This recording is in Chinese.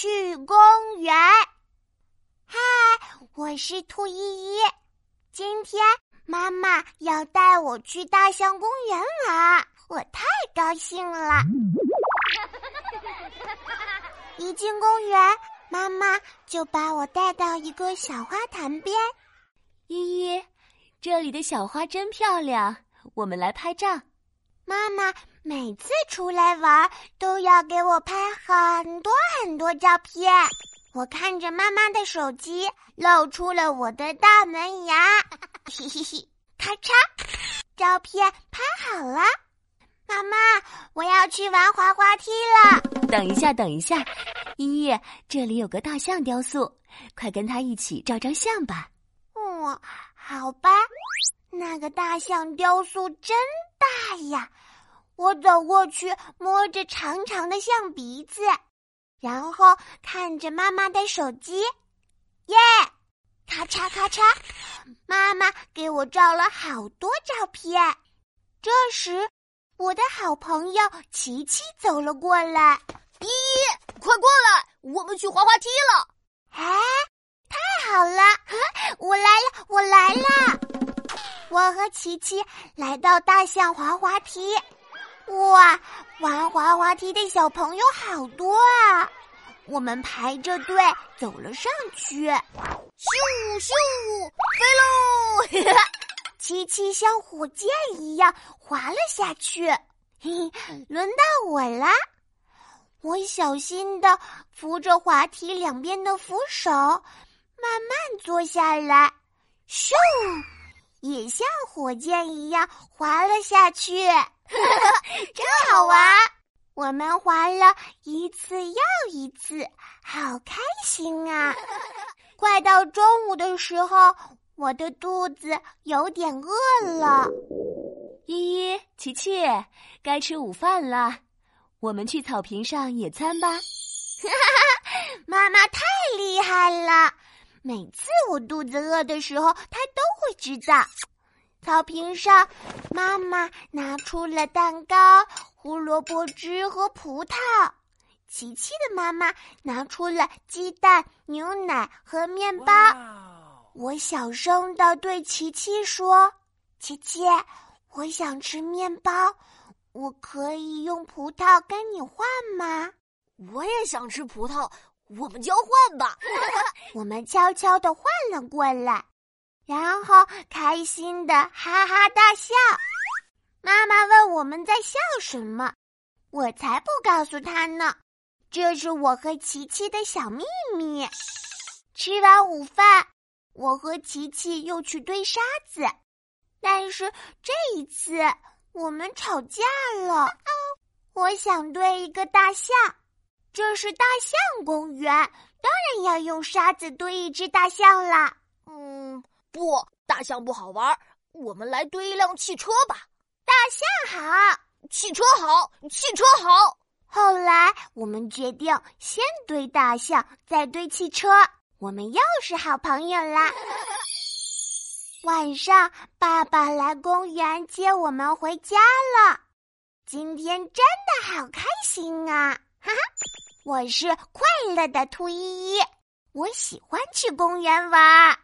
去公园。嗨，我是兔依依，今天妈妈要带我去大象公园玩，我太高兴了。一进公园，妈妈就把我带到一个小花坛边。依依，这里的小花真漂亮，我们来拍照。妈妈每次出来玩都要给我拍很多很多照片。我看着妈妈的手机，露出了我的大门牙，嘿嘿嘿，咔嚓，照片拍好了。妈妈，我要去玩滑滑梯了。等一下，等一下，依依，这里有个大象雕塑，快跟它一起照张相吧。嗯，好吧。那个大象雕塑真大呀！我走过去，摸着长长的象鼻子，然后看着妈妈的手机，耶！咔嚓咔嚓，妈妈给我照了好多照片。这时，我的好朋友琪琪走了过来，依依，快过来，我们去滑滑梯了！哎，太好了，我来了，我来了。我和琪琪来到大象滑滑梯，哇，玩滑滑梯的小朋友好多啊！我们排着队走了上去，咻咻，飞喽！琪琪像火箭一样滑了下去，嘿嘿，轮到我啦！我小心的扶着滑梯两边的扶手，慢慢坐下来，咻。也像火箭一样滑了下去，真好玩！我们滑了一次又一次，好开心啊！快到中午的时候，我的肚子有点饿了。依依、琪琪，该吃午饭了，我们去草坪上野餐吧！哈哈妈妈太厉害了。每次我肚子饿的时候，他都会知道。草坪上，妈妈拿出了蛋糕、胡萝卜汁和葡萄。琪琪的妈妈拿出了鸡蛋、牛奶和面包。我小声的对琪琪说：“琪琪，我想吃面包，我可以用葡萄跟你换吗？”我也想吃葡萄。我们交换吧，我们悄悄的换了过来，然后开心的哈哈大笑。妈妈问我们在笑什么，我才不告诉她呢。这是我和琪琪的小秘密。吃完午饭，我和琪琪又去堆沙子，但是这一次我们吵架了。我想堆一个大象。这是大象公园，当然要用沙子堆一只大象啦。嗯，不，大象不好玩，我们来堆一辆汽车吧。大象好，汽车好，汽车好。后来我们决定先堆大象，再堆汽车，我们又是好朋友啦。晚上，爸爸来公园接我们回家了。今天真的好开心啊！我是快乐的兔依依，我喜欢去公园玩儿。